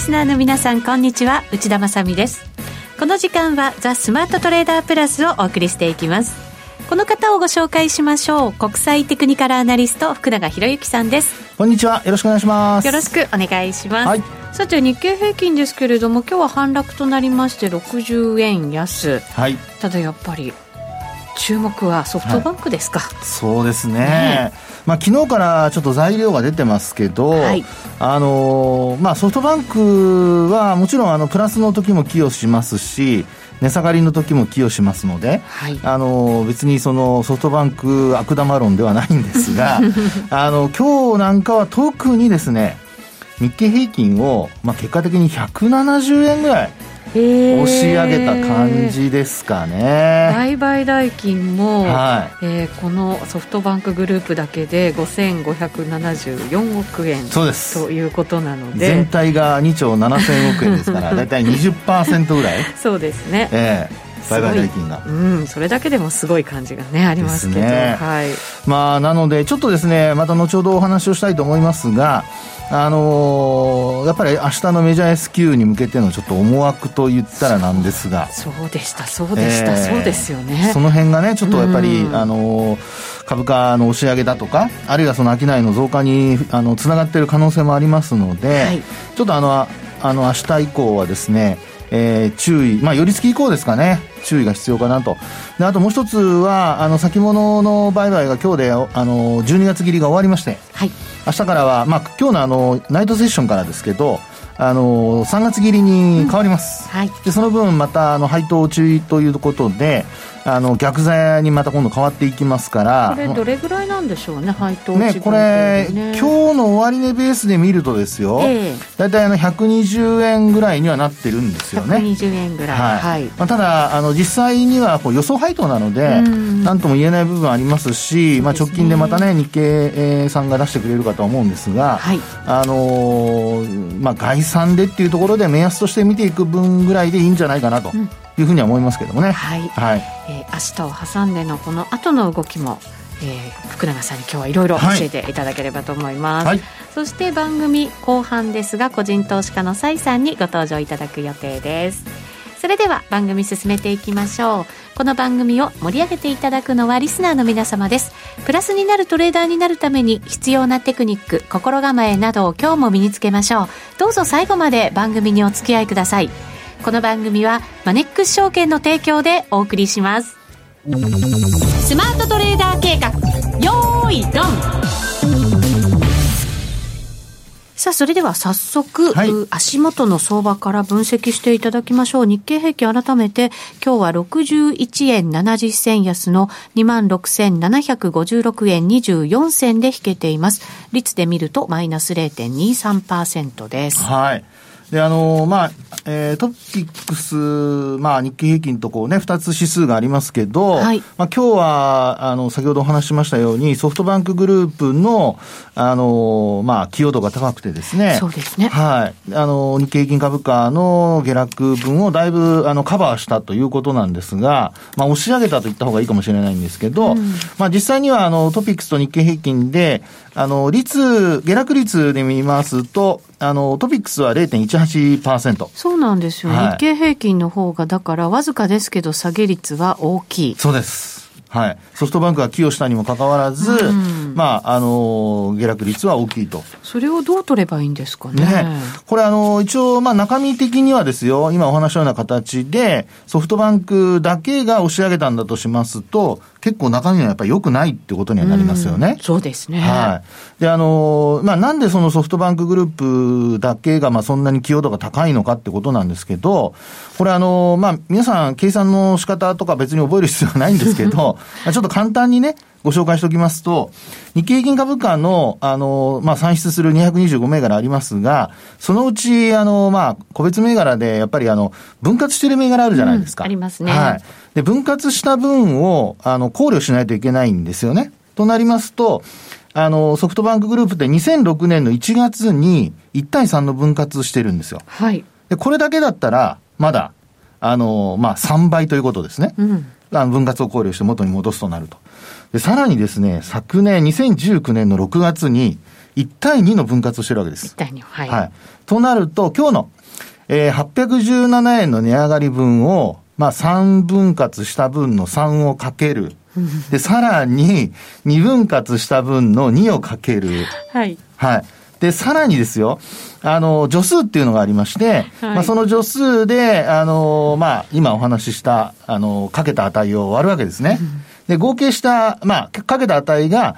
スナーの皆さんこんにちは。内田まさです。この時間はザ・スマートトレーダープラスをお送りしていきます。この方をご紹介しましょう。国際テクニカルアナリスト福永博之さんです。こんにちは。よろしくお願いします。よろしくお願いします、はい、さて日経平均ですけれども今日は反落となりまして60円安、はい、ただやっぱり注目はソフトバンクですか、はい、そうですね、ねまあ昨日からちょっと材料が出てますけど、はい、あのまあ、ソフトバンクはもちろんあのプラスの時も寄与しますし値下がりの時も寄与しますので、はい、あの別にそのソフトバンク悪玉論ではないんですが あの今日なんかは特にですね日経平均を、まあ、結果的に170円ぐらい押し上げた感じですかね。売買代金も、はい、えー、このソフトバンクグループだけで5574億円そうです。ということなので。全体が2兆7000億円ですから 大体20%ぐらい。そうですね、えー売買代金が、うん、それだけでもすごい感じがねありますけど、ね、はい。まあなのでちょっとですねまた後ほどお話をしたいと思いますがあのー、やっぱり明日のメジャー S q に向けてのちょっと思惑と言ったらなんですが。そうでしたそうでした、えー、そうですよね。その辺がねちょっとやっぱり、あのー、株価の押し上げだとかあるいはその商いの増加にあのつながっている可能性もありますので、はい、ちょっとあのあの明日以降はですねえー、注意、まあ、寄り付き以降ですかね、注意が必要かなと。で、あともう一つは、あの、先物の売買が今日で、あの、12月切りが終わりまして、はい。明日からは、まあ、今日のあの、ナイトセッションからですけど、あの3月切りに変わります、うんはい、でその分またあの配当注意ということであの逆座にまた今度変わっていきますから。これどれぐらいなんでしょうね配当ね。これ、ね、今日の終値ベースで見るとですよ、えー、大体あの120円ぐらいにはなってるんですよね。120円ぐらい。はい、はい、まあ、ただあの実際にはこう予想配当なので何とも言えない部分ありますし、ね、まあ、直近でまたね日経さんが出してくれるかと思うんですが、はい、あのー、まあ概算でっていうところで目安として見ていく分ぐらいでいいんじゃないかなというふうには思いますけどもね。はい、はい、えー、明日を挟んでのこの後の動きもえー、福永さんに今日はいろいろ教えていただければと思います、はい、そして番組後半ですが個人投資家の崔さんにご登場いただく予定です。それでは番組進めていきましょう。この番組を盛り上げていただくのはリスナーの皆様です。プラスになるトレーダーになるために必要なテクニック心構えなどを今日も身につけましょう。どうぞ最後まで番組にお付き合いくださいこの番組はマネックス証券の提供でお送りしますスマートトレーダー計画よーいドンさあ、それでは早速、はい、足元の相場から分析していただきましょう。日経平均改めて、今日は61円70銭安の26,756円24銭で引けています。率で見るとマイナス0.23%です。はい。で、あのー、まあ、えー、トピックス、まあ、日経平均とこうね、二つ指数がありますけど、はい、まあ、今日は、あの、先ほどお話ししましたように、ソフトバンクグループの、あのー、まあ、寄与度が高くてですね。そうですね。はい。あの、日経平均株価の下落分をだいぶ、あの、カバーしたということなんですが、まあ、押し上げたと言った方がいいかもしれないんですけど、うん、まあ、実際には、あの、トピックスと日経平均で、あの、率、下落率で見ますと、あの、トピックスは0.18%。そうなんですよ、はい、日経平均の方が、だからわずかですけど、下げ率は大きい。そうです。はい。ソフトバンクが寄与したにもかかわらず、うん、まあ、あの、下落率は大きいと。それをどう取ればいいんですかね。ねこれ、あの、一応、まあ、中身的にはですよ、今お話したような形で、ソフトバンクだけが押し上げたんだとしますと、結構中身はやっぱり良くないってことにはなりますよね。うそうですね。はい。で、あの、まあ、なんでそのソフトバンクグループだけが、まあ、そんなに寄与度が高いのかってことなんですけど、これあの、まあ、皆さん計算の仕方とか別に覚える必要はないんですけど、ちょっと簡単にね、ご紹介しておきますと、日経平均株価の、あの、まあ、算出する225銘柄ありますが、そのうち、あの、まあ、個別銘柄で、やっぱりあの、分割している銘柄あるじゃないですか。うん、ありますね。はい。で、分割した分を、あの、考慮しないといけないんですよね。となりますと、あの、ソフトバンクグループって2006年の1月に1対3の分割してるんですよ。はい。で、これだけだったら、まだ、あの、まあ、3倍ということですね。うん。分割を考慮して元に戻すとなると。で、さらにですね、昨年、2019年の6月に、1対2の分割をしてるわけです。1対2、はい。はい。となると、今日の、えー、817円の値上がり分を、まあ、3分割した分の3をかける。で、さらに、2分割した分の2をかける。はい。はい。で、さらにですよ、あの、助数っていうのがありまして、はい、まあ、その助数で、あの、まあ、今お話しした、あの、かけた値を割るわけですね。で、合計した、まあ、かけた値が、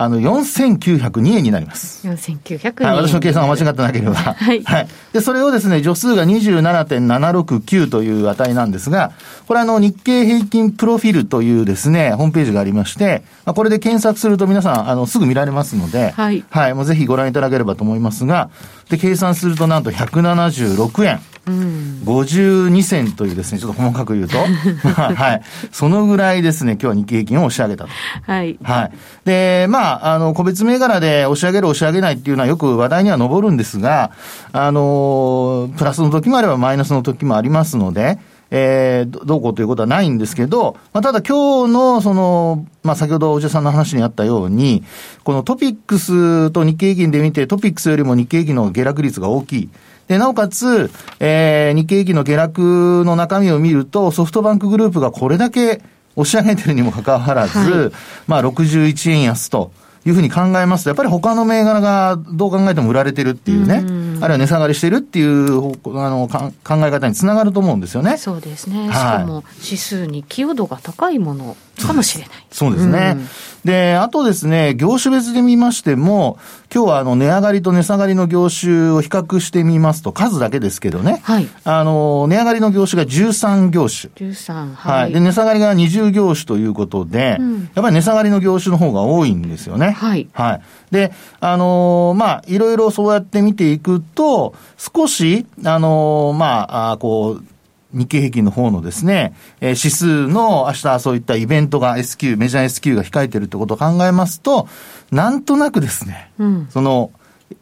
あの、4902円になります。4902円。はい、私の計算が間違ってなければ。はい。はい。で、それをですね、助数が27.769という値なんですが、これあの、日経平均プロフィールというですね、ホームページがありまして、まあ、これで検索すると皆さん、あの、すぐ見られますので、はい。はい、もうぜひご覧いただければと思いますが、で、計算するとなんと176円。うん、52銭というですね、ちょっと細かく言うと、はい。そのぐらいですね、今日は日経平均を押し上げたと。はい。はい。で、まあ、あの、個別銘柄で押し上げる押し上げないっていうのはよく話題には上るんですが、あの、プラスの時もあればマイナスの時もありますので、えー、どうこうということはないんですけど、まあ、ただ今日の、その、まあ、先ほどおじさんの話にあったように、このトピックスと日経平均で見て、トピックスよりも日経平均の下落率が大きい。で、なおかつ、えー、日経平均の下落の中身を見ると、ソフトバンクグループがこれだけ押し上げてるにもかかわらず、はい、まあ61円安と。いうふうに考えますと、やっぱり他の銘柄がどう考えても売られてるっていうね、うあるいは値下がりしてるっていうあの考え方につながると思うんですよね。そうですね。はい、しかも指数に寄与度が高いものかもしれない。そうですね。うん、で、あとですね、業種別で見ましても、今日はあの値上がりと値下がりの業種を比較してみますと、数だけですけどね、はい、あの、値上がりの業種が13業種。13、はい。はい。で、値下がりが20業種ということで、うん、やっぱり値下がりの業種の方が多いんですよね。はい。はい。で、あのまあ、いろいろそうやって見ていくと、少し、あのまあ、あこう、日経平均の方のですね、えー、指数の明日そういったイベントが S q、メジャー S q が控えてるってことを考えますと、なんとなくですね、うん、その、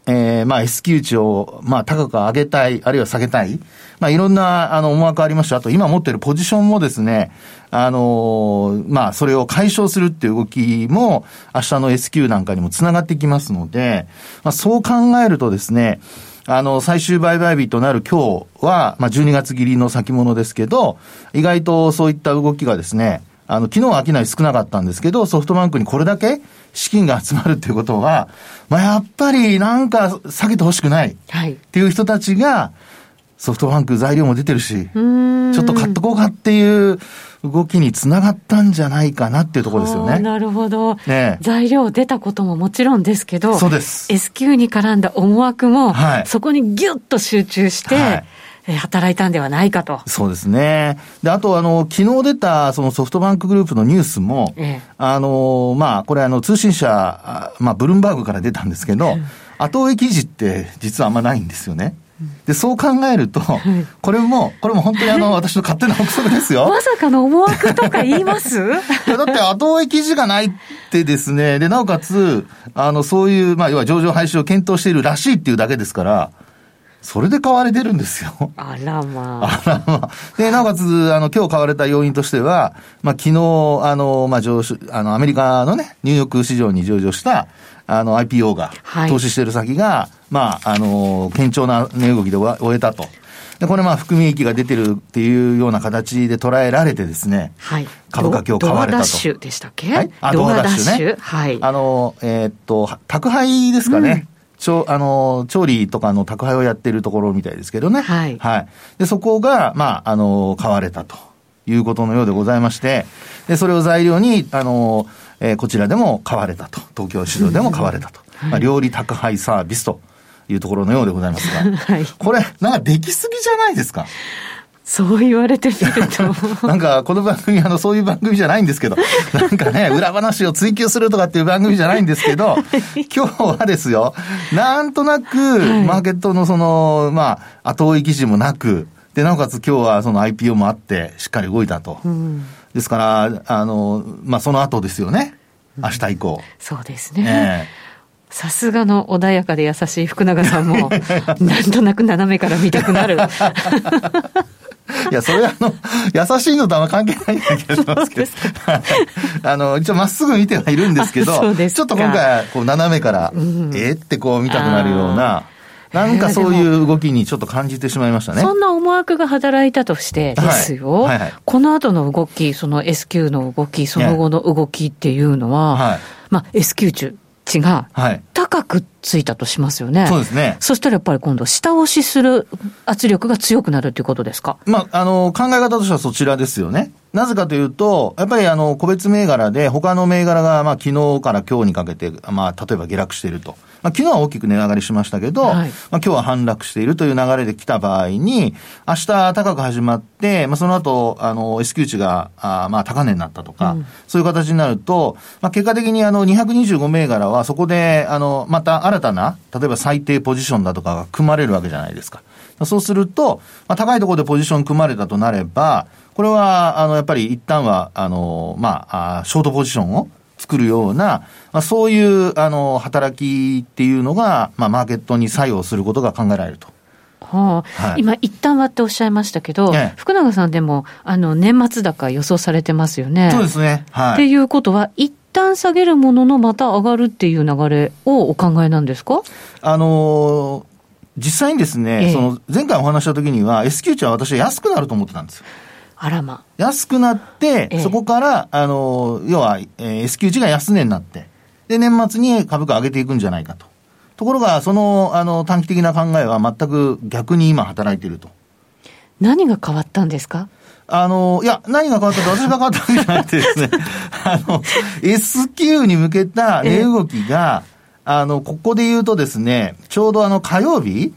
えー、まあ S q 値を、まあ高く上げたい、あるいは下げたい、まあいろんな、あの、思惑ありました。あと今持ってるポジションもですね、あのー、まあそれを解消するっていう動きも、明日の S q なんかにもつながってきますので、まあそう考えるとですね、あの、最終売買日となる今日は、まあ、12月切りの先物ですけど、意外とそういった動きがですね、あの、昨日は商い少なかったんですけど、ソフトバンクにこれだけ資金が集まるっていうことは、まあ、やっぱりなんか下げてほしくないっていう人たちが、ソフトバンク材料も出てるし、ちょっと買っとこうかっていう動きにつながったんじゃないかなっていうところですよね。なるほど。ね、材料出たことももちろんですけど、そうです。S q に絡んだ思惑も、はい、そこにギュッと集中して、はい働いたんではないかと。そうですね。で、あと、あの、昨日出た、そのソフトバンクグループのニュースも、ええ、あの、まあ、これ、あの、通信社、まあ、ブルームバーグから出たんですけど、後追い記事って実はあんまないんですよね。で、そう考えると、これも、これも本当にあの、私の勝手な憶測ですよ。まさかの思惑とか言います？だって後追い記事がないってですね、で、なおかつ、あの、そういう、まあ、要は上場廃止を検討しているらしいっていうだけですから、それで買われてるんですよ。あらまあ。あらまあ。で、なおかつ、あの、今日買われた要因としては、まあ、昨日、あの、まあ、上昇、あの、アメリカのね、ニューヨーク市場に上場した、あの、IPO が、投資している先が、はい、まあ、あの、堅調な値動きで終えたと。で、これまあ、含み益が出てるっていうような形で捉えられてですね。はい。株価今日買われたと。ドアダッシュでしたっけ？はい。あ、ドアダッシュね。はい。あの、えー、っと、宅配ですかね。うんちょあの調理とかの宅配をやってるところみたいですけどね。はい。はい。で、そこが、まあ、あの、買われたということのようでございまして、で、それを材料に、あの、えー、こちらでも買われたと。東京市場でも買われたと。はい、まあ、料理宅配サービスというところのようでございますが。はい。これ、なんかできすぎじゃないですか？そう言われてみると。なんか、この番組、あの、そういう番組じゃないんですけど、なんかね、裏話を追求するとかっていう番組じゃないんですけど、今日はですよ、なんとなく、マーケットのその、まあ、後追い記事もなく、で、なおかつ今日はその IPO もあって、しっかり動いたと。うん、ですから、あの、まあ、その後ですよね。明日以降。そうですね。さすがの穏やかで優しい福永さんも、なんとなく斜めから見たくなる。いや、それあの、優しいのとあんま関係ないような気がしますけど。あの、一応まっすぐ見てはいるんですけど、ちょっと今回、こう、斜めから、うん、えってこう見たくなるような、なんかそういう動きにちょっと感じてしまいましたね。そんな思惑が働いたとしてですよ、はいはいはい、この後の動き、その S q の動き、その後の動きっていうのは、はい、まあ S q 中、値が高くついたとしますよね。はい、そうですね。そしたらやっぱり今度、下押しする圧力が強くなるということですか？まあ、あの、考え方としてはそちらですよね。なぜかというと、やっぱりあの、個別銘柄で、他の銘柄が、まあ、昨日から今日にかけて、まあ、例えば下落していると。まあ、昨日は大きく値上がりしましたけど、はい、まあ、今日は反落しているという流れで来た場合に、明日高く始まって、まあ、その後、あの、S q 値が、あまあ、高値になったとか、うん、そういう形になると、まあ、結果的にあの、225銘柄はそこで、あの、また新たな、例えば最低ポジションだとかが組まれるわけじゃないですか。そうすると、まあ、高いところでポジション組まれたとなれば、これは、あの、やっぱり一旦は、あの、まあ、ショートポジションを作るような、まあ、そういう、あの、働きっていうのが、まあ、マーケットに作用することが考えられると。はあ、はい、今、一旦割っておっしゃいましたけど、ええ、福永さんでも、あの、年末高予想されてますよね。そうですね。はい。っていうことは、一旦下げるものの、また上がるっていう流れをお考えなんですか？あのー、実際にですね、え、その、前回お話した時には、S q 値は私は安くなると思ってたんですよ。あらま。安くなって、そこから、あの、要は、えー、S q 値が安値になって、で、年末に株価上げていくんじゃないかと。ところが、その、あの、短期的な考えは全く逆に今働いていると。何が変わったんですか？あの、いや、何が変わったって私が変わったわけじゃなくてですね、あの、S q に向けた値動きが、あの、ここで言うとですね、ちょうどあの火曜日、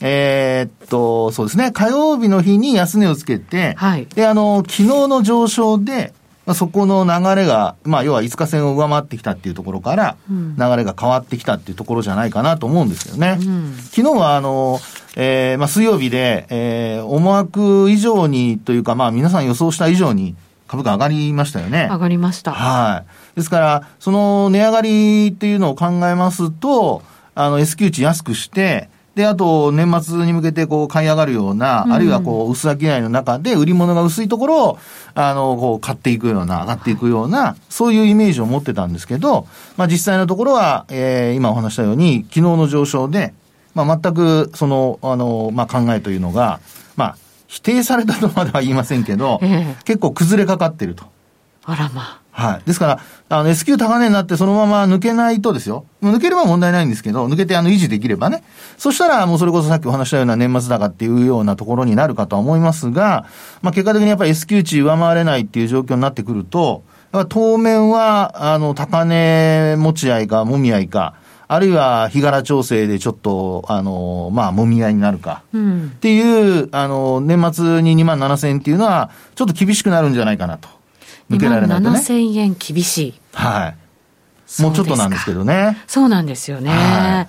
えー、っと、そうですね、火曜日の日に安値をつけて、はい、で、あの、昨日の上昇で、まあ、そこの流れが、まあ、要は5日線を上回ってきたっていうところから、流れが変わってきたっていうところじゃないかなと思うんですよね。うん、昨日は、あの、えー、まあ、水曜日で、えー、思惑以上にというか、まあ、皆さん予想した以上に株価上がりましたよね。上がりました。はい。ですから、その値上がりっていうのを考えますと、あの、S q 値安くして、で、あと、年末に向けて、こう、買い上がるような、うん、あるいは、こう、薄商いの中で、売り物が薄いところを、あの、こう、買っていくような、上がっていくような、そういうイメージを持ってたんですけど、まあ、実際のところは、えー、今お話したように、昨日の上昇で、まあ、全く、その、あの、まあ、考えというのが、まあ、否定されたとまでは言いませんけど、えー、結構崩れかかってると。あらまあ。はい。ですから、あの、S q 高値になってそのまま抜けないとですよ。抜ければ問題ないんですけど、抜けてあの維持できればね。そしたらもうそれこそさっきお話したような年末高っていうようなところになるかとは思いますが、まあ結果的にやっぱり S q 値上回れないっていう状況になってくると、当面は、あの、高値持ち合いか、もみ合いか、あるいは日柄調整でちょっと、あの、まあ、もみ合いになるか。うん、っていう、あの、年末に2万7000円っていうのは、ちょっと厳しくなるんじゃないかなと。抜けられないとね。7000円厳しい。はい。もうちょっとなんですけどね。そうなんですよね。はい、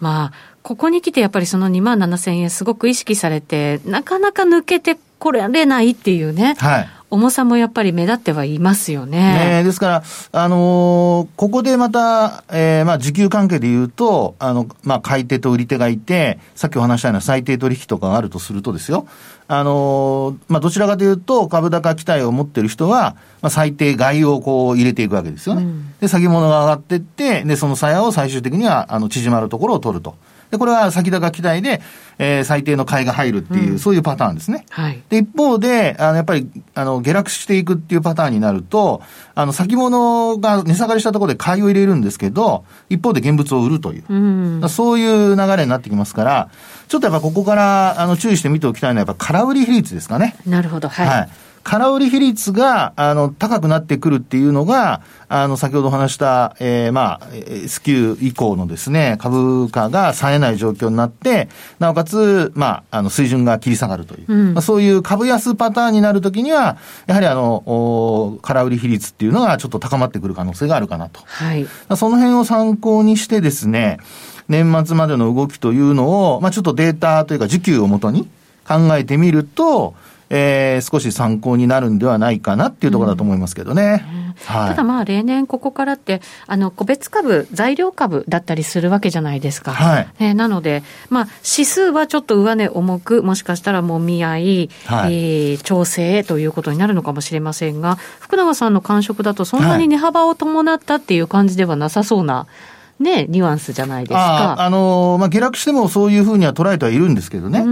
まあ、ここに来てやっぱりその2万7000円すごく意識されて、なかなか抜けてこれないっていうね。はい。重さもやっぱり目立ってはいますよね。ねですから、あのー、ここでまた、えー、まあ、時給関係で言うと、あの、まあ、買い手と売り手がいて、さっきお話したような最低取引とかがあるとするとですよ、あのー、まあ、どちらかというと、株高期待を持ってる人は、まあ、最低買いをこう入れていくわけですよね。うん、で、先物が上がっていって、で、その鞘を最終的には、あの、縮まるところを取ると。で、これは先高期待で、えー、最低の買いが入るっていう、うん、そういうパターンですね。はい。で、一方で、あの、やっぱり、あの、下落していくっていうパターンになると、あの、先物が値下がりしたところで買いを入れるんですけど、一方で現物を売るという。うん、そういう流れになってきますから、ちょっとやっぱここから、あの、注意して見ておきたいのは、やっぱ空売り比率ですかね。なるほど、はい。はい空売り比率が、あの、高くなってくるっていうのが、あの、先ほど話した、えー、まあ、S q 以降のですね、株価が冴えない状況になって、なおかつ、まあ、あの、水準が切り下がるという、うん、まあ、そういう株安パターンになるときには、やはりあの、お空売り比率っていうのがちょっと高まってくる可能性があるかなと。はい。その辺を参考にしてですね、年末までの動きというのを、まあ、ちょっとデータというか、需給をもとに考えてみると、えー、少し参考になるんではないかなっていうところだと思いますけどね。うん。はい、ただまあ例年ここからってあの個別株材料株だったりするわけじゃないですか、はい。えー、なので、まあ、指数はちょっと上値重くもしかしたらもみ合い、はい、えー、調整ということになるのかもしれませんが福永さんの感触だとそんなに値幅を伴ったっていう感じではなさそうな、はいね、ニュアンスじゃないですか。あ、あのー、まあ、下落してもそういうふうには捉えてはいるんですけどね。あ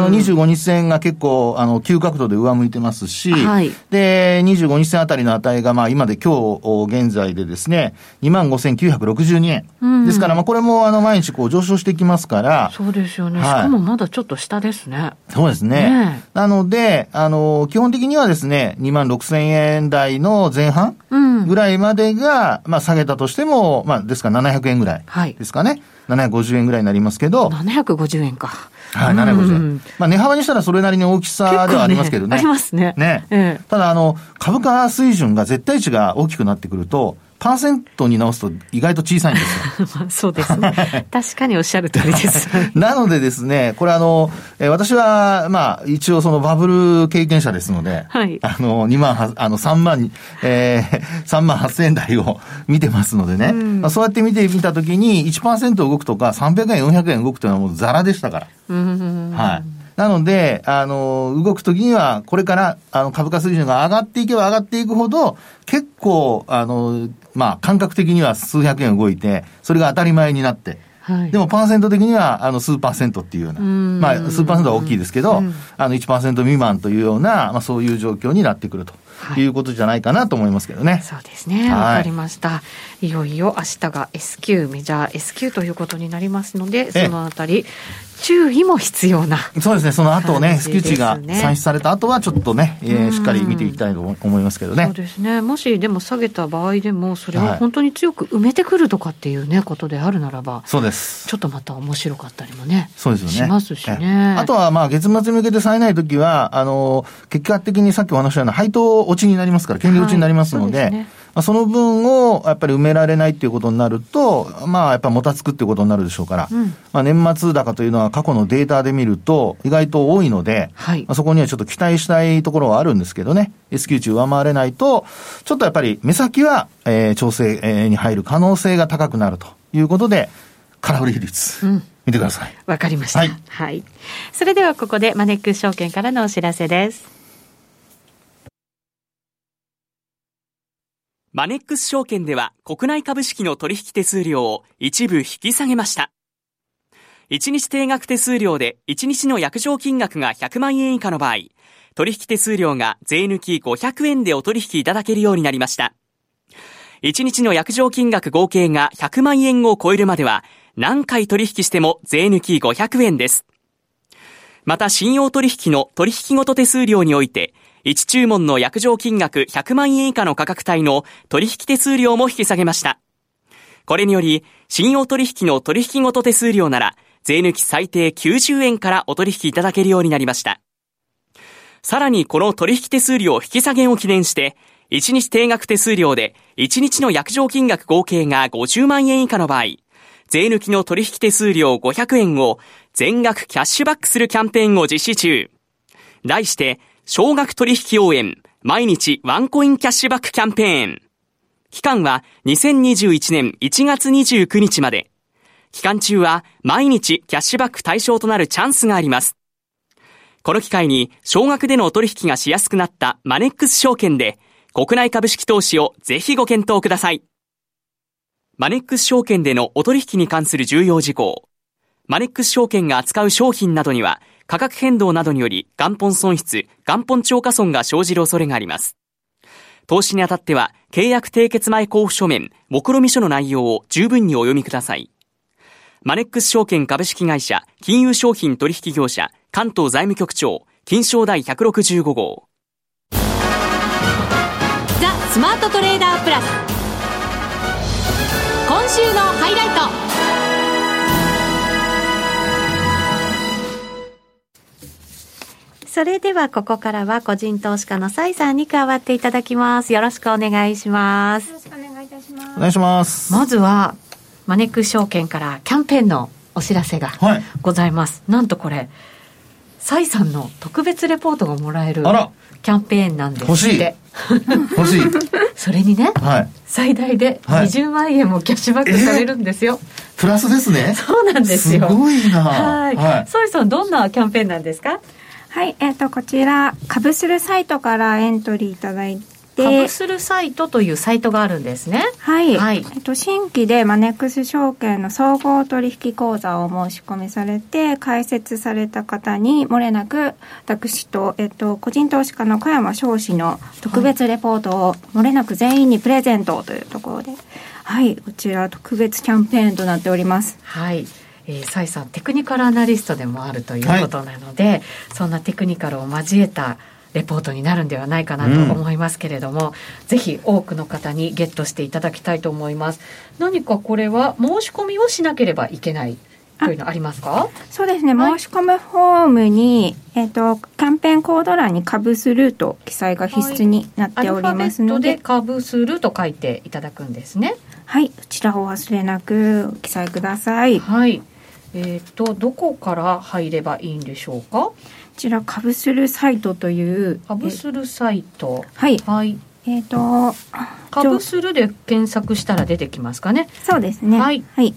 の、25日線が結構、あの、急角度で上向いてますし、はい、で、25日線あたりの値が、まあ、今で今日現在でですね、25,962円。ですから、まあ、これも、あの、毎日こう上昇していきますから。そうですよね。はい、しかもまだちょっと下ですね。そうですね。ねなので、あの、基本的にはですね、26,000円台の前半ぐらいまでが、まあ、下げたとしても、まあ、ですから700円ぐらいですかね。はい、750円ぐらいになりますけど。750円か。はい、750円。まあ値幅にしたらそれなりに大きさではありますけどね。ねありますね。ね。ええ、ただあの、株価水準が絶対値が大きくなってくると、パーセントに直すと意外と小さいんですよ。そうですね。確かにおっしゃる通りです。なのでですね、これあの、え私は、まあ、一応そのバブル経験者ですので、はい、あの、2万、あの、3万、えー、3万8000円台を見てますのでね、うん、そうやって見てみたときに1%動くとか300円、400円動くというのはもうザラでしたから。はい。なので、あの、動くときには、これから、あの、株価水準が上がっていけば上がっていくほど、結構、あの、まあ、感覚的には数百円動いて、それが当たり前になって、はい、でもパーセント的には、あの、数パーセントっていうような、まあ、数パーセントは大きいですけど、あの、1%未満というような、まあ、そういう状況になってくると。い、うことじゃないかなと思いますけどね。そうですね。わ、かりました。いよいよ明日が S q メジャー S q ということになりますので、そのあたり、注意も必要なそうですね、その後ね、スキュ値が算出された後は、ちょっとね、えー、しっかり見ていきたいと思いますけどね。そうですね、もしでも下げた場合でも、それを本当に強く埋めてくるとかっていうね、ことであるならば、そうです。ちょっとまた面白かったりもね、そうですよね。しますしね。あとは、まあ、月末に向けて冴えないときは、あの、結果的にさっきお話したような配当落ちになりますから、権利落ちになりますので、はいまあ、その分をやっぱり埋められないっていうことになると、まあ、やっぱもたつくっていうことになるでしょうから、うん、まあ、年末高というのは過去のデータで見ると、意外と多いので、はい、まあ、そこにはちょっと期待したいところはあるんですけどね、S q 値上回れないと、ちょっとやっぱり目先は、えー、調整に入る可能性が高くなるということで、空売り比率。うん見てください。わかりました。はい。はい。それではここでマネックス証券からのお知らせです。マネックス証券では国内株式の取引手数料を一部引き下げました。1日定額手数料で1日の約定金額が100万円以下の場合、取引手数料が税抜き500円でお取引いただけるようになりました。1日の約定金額合計が100万円を超えるまでは、何回取引しても税抜き500円です。また信用取引の取引ごと手数料において、1注文の約定金額100万円以下の価格帯の取引手数料も引き下げました。これにより、信用取引の取引ごと手数料なら、税抜き最低90円からお取引いただけるようになりました。さらにこの取引手数料引き下げを記念して、1日定額手数料で1日の約定金額合計が50万円以下の場合、税抜きの取引手数料500円を全額キャッシュバックするキャンペーンを実施中。題して、少額取引応援、毎日ワンコインキャッシュバックキャンペーン。期間は2021年1月29日まで。期間中は毎日キャッシュバック対象となるチャンスがあります。この機会に少額でのお取引がしやすくなったマネックス証券で国内株式投資をぜひご検討ください。マネックス証券でのお取引に関する重要事項。マネックス証券が扱う商品などには価格変動などにより元本損失、元本超過損が生じる恐れがあります。投資にあたっては、契約締結前交付書面、目論見書の内容を十分にお読みください。マネックス証券株式会社、金融商品取引業者、関東財務局長、金賞第165号。ザ・スマートトレーダープラス。今週のハイライト。それではここからは個人投資家の蔡さんに加わっていただきます。よろしくお願いします。よろしくお願いいたします。お願いします。まずは、マネックス証券からキャンペーンのお知らせがございます。はい、なんとこれ、蔡さんの特別レポートがもらえるキャンペーンなんですって。欲しい。欲しい。それにね、はい、最大で20万円もキャッシュバックされるんですよ。はいプラスですね。そうなんですよ。すごいな。はい。はい、ソイさん、どんなキャンペーンなんですか？はい、えっ、ー、と、こちら、株するサイトからエントリーいただいて、株するサイトというサイトがあるんですね。はい。はい、えっと、新規でマネックス証券の総合取引口座を申し込みされて、開設された方に、もれなく、私と、えっと、個人投資家の小山翔氏の特別レポートを、もれなく全員にプレゼントというところで、はい、こちら特別キャンペーンとなっております。はい。えー、サイさんテクニカルアナリストでもあるということなので、はい、そんなテクニカルを交えたレポートになるんではないかなと思いますけれども、うん、ぜひ多くの方にゲットしていただきたいと思います何かこれは申し込みをしなければいけないというのありますか？そうですね、はい、申し込むフォームに、えっ、ー、と、キャンペーンコード欄に株すると記載が必須になっておりますので。はい、で株すると書いていただくんですね。はい、こちらを忘れなく記載ください。はい。えっ、ー、と、どこから入ればいいんでしょうか？ちら株するサイトという株するサイト。はい、はい、えっ、ー、と株するで検索したら出てきますかね？そうですね。はい、はい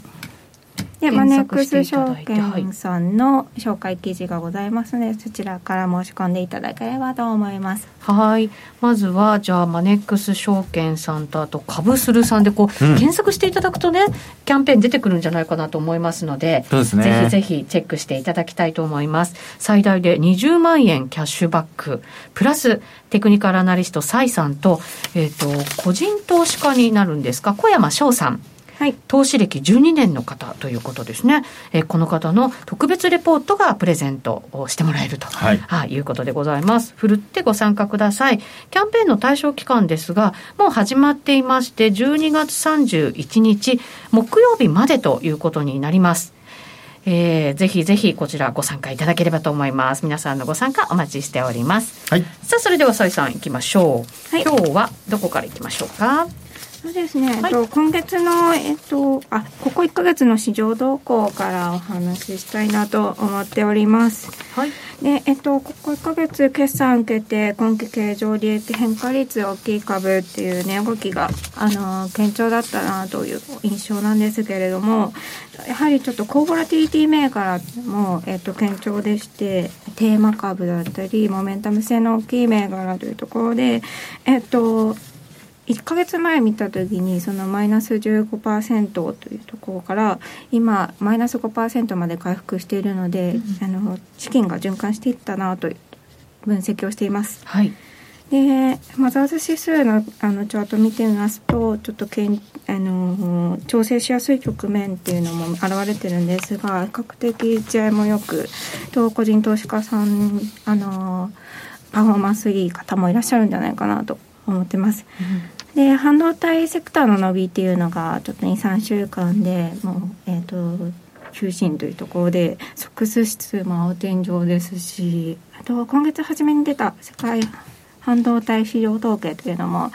で、マネックス証券さんの紹介記事がございますので、そちらから申し込んでいただければと思います。はい。まずは、じゃあ、マネックス証券さんと、あと、株するさんで、こう、うん、検索していただくとね、キャンペーン出てくるんじゃないかなと思いますので、そうですね。ぜひぜひチェックしていただきたいと思います。最大で20万円キャッシュバック、プラス、テクニカルアナリスト、蔡さんと、えっ、ー、と、個人投資家になるんですか、小山翔さん。はい、投資歴12年の方ということですね、えー、この方の特別レポートがプレゼントをしてもらえると、はいはいうことでございますふるってご参加くださいキャンペーンの対象期間ですがもう始まっていまして12月31日木曜日までということになりますえー、ぜひぜひこちらご参加いただければと思います。皆さんのご参加お待ちしております。はい。さあ、それでは、さいさん行きましょう。はい、今日はどこから行きましょうか？そうですね、はい、と今月の、えっと、あここ1か月の市場動向からお話ししたいなと思っております。はい、でえっと、ここ1か月決算受けて今期経常利益変化率大きい株っていうね動きがあの堅調だったなという印象なんですけれどもやはりちょっとコーボラティリティ銘柄も、えっと、堅調でしてテーマ株だったりモメンタム性の大きい銘柄というところでえっと1か月前見た時にそのマイナス15%というところから今マイナス5%まで回復しているので、うん、あの資金が循環していったなという分析をしています。はいでマザーズ指数のあのチャート見てみますとちょっとけんあの調整しやすい局面っていうのも現れてるんですが比較的一合もよくと個人投資家さんあのパフォーマンスいい方もいらっしゃるんじゃないかなと思ってます。うん、で半導体セクターの伸びっていうのがちょっと23週間でもうえっ、ー、と中心というところで即数指数も青天井ですしあと今月初めに出た世界半導体市場統計というのも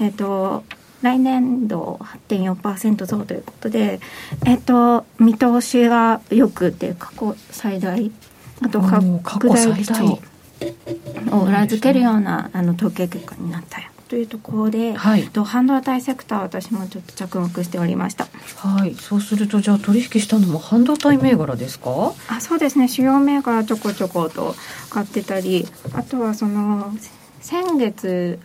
えっ、ー、と来年度8.4%増ということで、えっと、見通しがよくて過去最大あと拡大基調を裏付けるようなあの統計結果になったよというところで、はい、と半導体セクター私もちょっと着目しておりました。はい。そうするとじゃあ取引したのも半導体銘柄ですか？あそうですね。主要銘柄ちょこちょこと買ってたりあとはその先月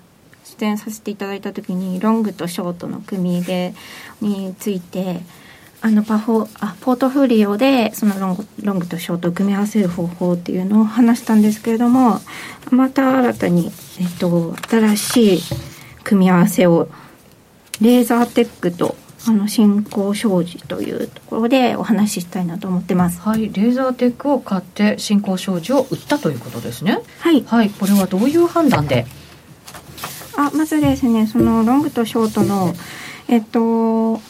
出演させていただいた時にロングとショートの組入れについてあのパフォあポートフォリオでそのロングロングとショートを組み合わせる方法っていうのを話したんですけれどもまた新たに、えっと、新しい組み合わせをレーザーテックとあの新興商事というところでお話ししたいなと思ってます。はい、レーザーテックを買って新興商事を売ったということですね。はい。はい、これはどういう判断で？あ、まずですね、そのロングとショートのえっと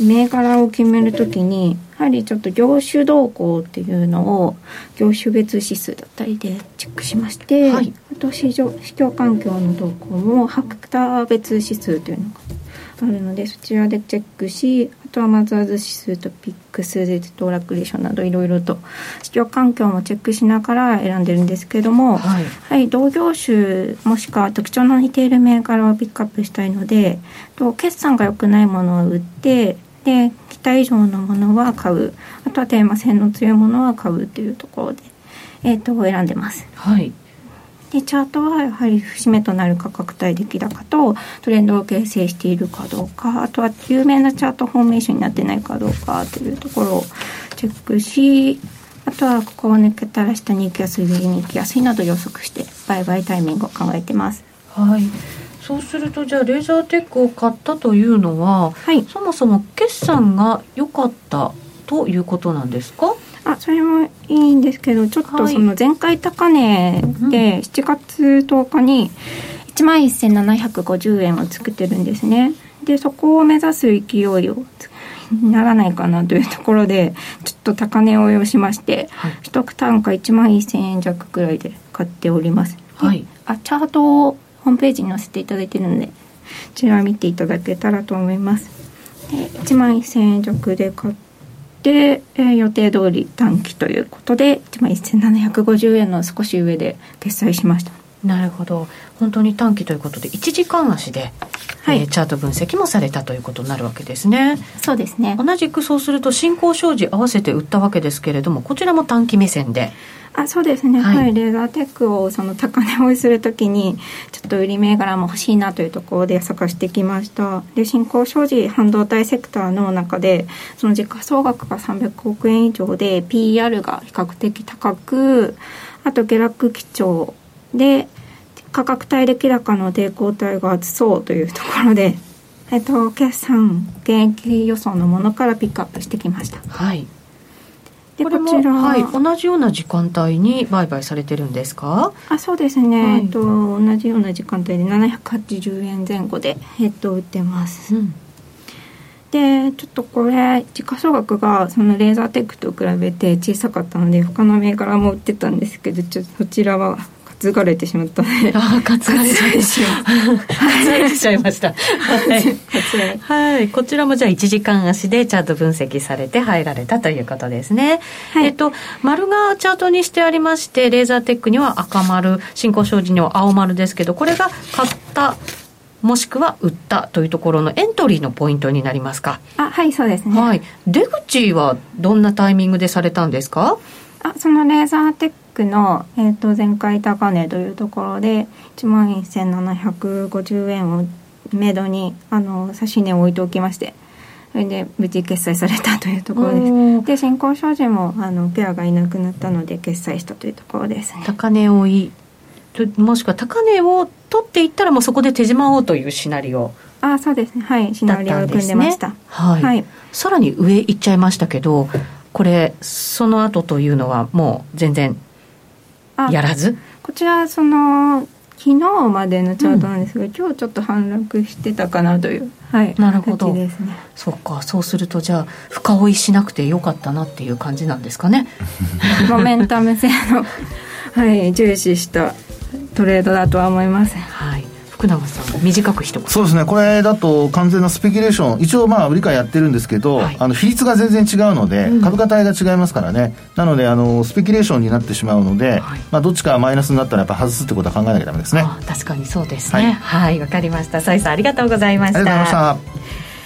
銘柄を決めるときにやはりちょっと業種動向っていうのを業種別指数だったりでチェックしまして、はい、あと市場市況環境の動向もファクター別指数というのがあるのでそちらでチェックしあとはマザーズ指数と VIX であと騰落レシオなどいろいろと市場環境もチェックしながら選んでるんですけども、はい、はい、同業種もしくは特徴の似ている銘柄をピックアップしたいのでと決算が良くないものを売ってで期待以上のものは買うあとはテーマ性の強いものは買うっていうところで、えーと選んでます。はいでチャートはやはり節目となる価格帯出来高とトレンドを形成しているかどうかあとは有名なチャートフォーメーションになってないかどうかというところをチェックしあとはここを抜けたら下に行きやすい上に行きやすいなど予測して売買タイミングを考えてます。はいそうするとじゃあレーザーテックを買ったというのは、はい、そもそも決算が良かったということなんですか？あそれもいいんですけどちょっとその前回高値で7月10日に1万1750円を作ってるんですね。でそこを目指す勢いをならないかなというところでちょっと高値を要しまして、はい、取得単価1万1000円弱くらいで買っております、はい、あチャートをホームページに載せていただいてるのでこちら見ていただけたらと思います。で1万1000円弱で買ってで、えー、予定通り短期ということで1万1750円の少し上で決済しました。なるほど。本当に短期ということで1時間足で、はい、えー、チャート分析もされたということになるわけですね。そうですね。同じくそうすると新興商事合わせて売ったわけですけれどもこちらも短期目線であそうですね、はい、はい、レーザーテックをその高値追いするときにちょっと売り銘柄も欲しいなというところで探してきました。で新興商事半導体セクターの中でその時価総額が300億円以上で PR が比較的高くあと下落基調で価格帯出来高の抵抗体が厚そうというところでえっと決算現役予想のものからピックアップしてきました。はい。でこちら、はい、同じような時間帯に売買されてるんですか？あそうですね、はい、えっと、同じような時間帯で780円前後で、えっと、売ってます、うん、でちょっとこれ時価総額がそのレーザーテックと比べて小さかったので他の銘柄も売ってたんですけどちょっとそちらは担がれてしまったのでああ担がれてしまった。担がれちゃいました。はい、はい、こちらもじゃあ1時間足でチャート分析されて入られたということですね、はい、えっと丸がチャートにしてありましてレーザーテックには赤丸新興商事には青丸ですけどこれが買ったもしくは売ったというところのエントリーのポイントになりますか？あはいそうですね、はい、出口はどんなタイミングでされたんですか？あそのレーザーテックの、えー、と前回高値というところで1万1750円をめどにあの指値を置いておきましてそれで無事決済されたというところです。で新興商事もあのペアがいなくなったので決済したというところです。ね高値追い。もしくは高値を取っていったらもうそこで手締まおうというシナリオ。あそうですね。はい。シナリオを組んでました、はい、はい、さらに上行っちゃいましたけどこれその後というのはもう全然やらず？こちらその昨日までのチャートなんですが、うん、今日ちょっと反落してたかなという、はい、なるほど。ですね。そっかそうするとじゃあ深追いしなくてよかったなっていう感じなんですかね。モメンタム性の、はい、重視したトレードだとは思います。はい福永さん短く一言。そうですね。これだと完全なスペキュレーション一応まあ売り買いやってるんですけど、はい、あの比率が全然違うので、うん、株価帯が違いますからね。なのであのスペキュレーションになってしまうので、はい、まあ、どっちかマイナスになったらやっぱ外すってことは考えなきゃダメですね。確かにそうですね。はい。わ、はい、かりました。崔さんありがとうございました。ありがとうございまし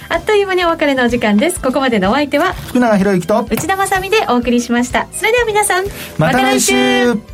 た。あっという間にお別れのお時間です。ここまでのお相手は福永博之と内田まさでお送りしました。それでは皆さんまた来週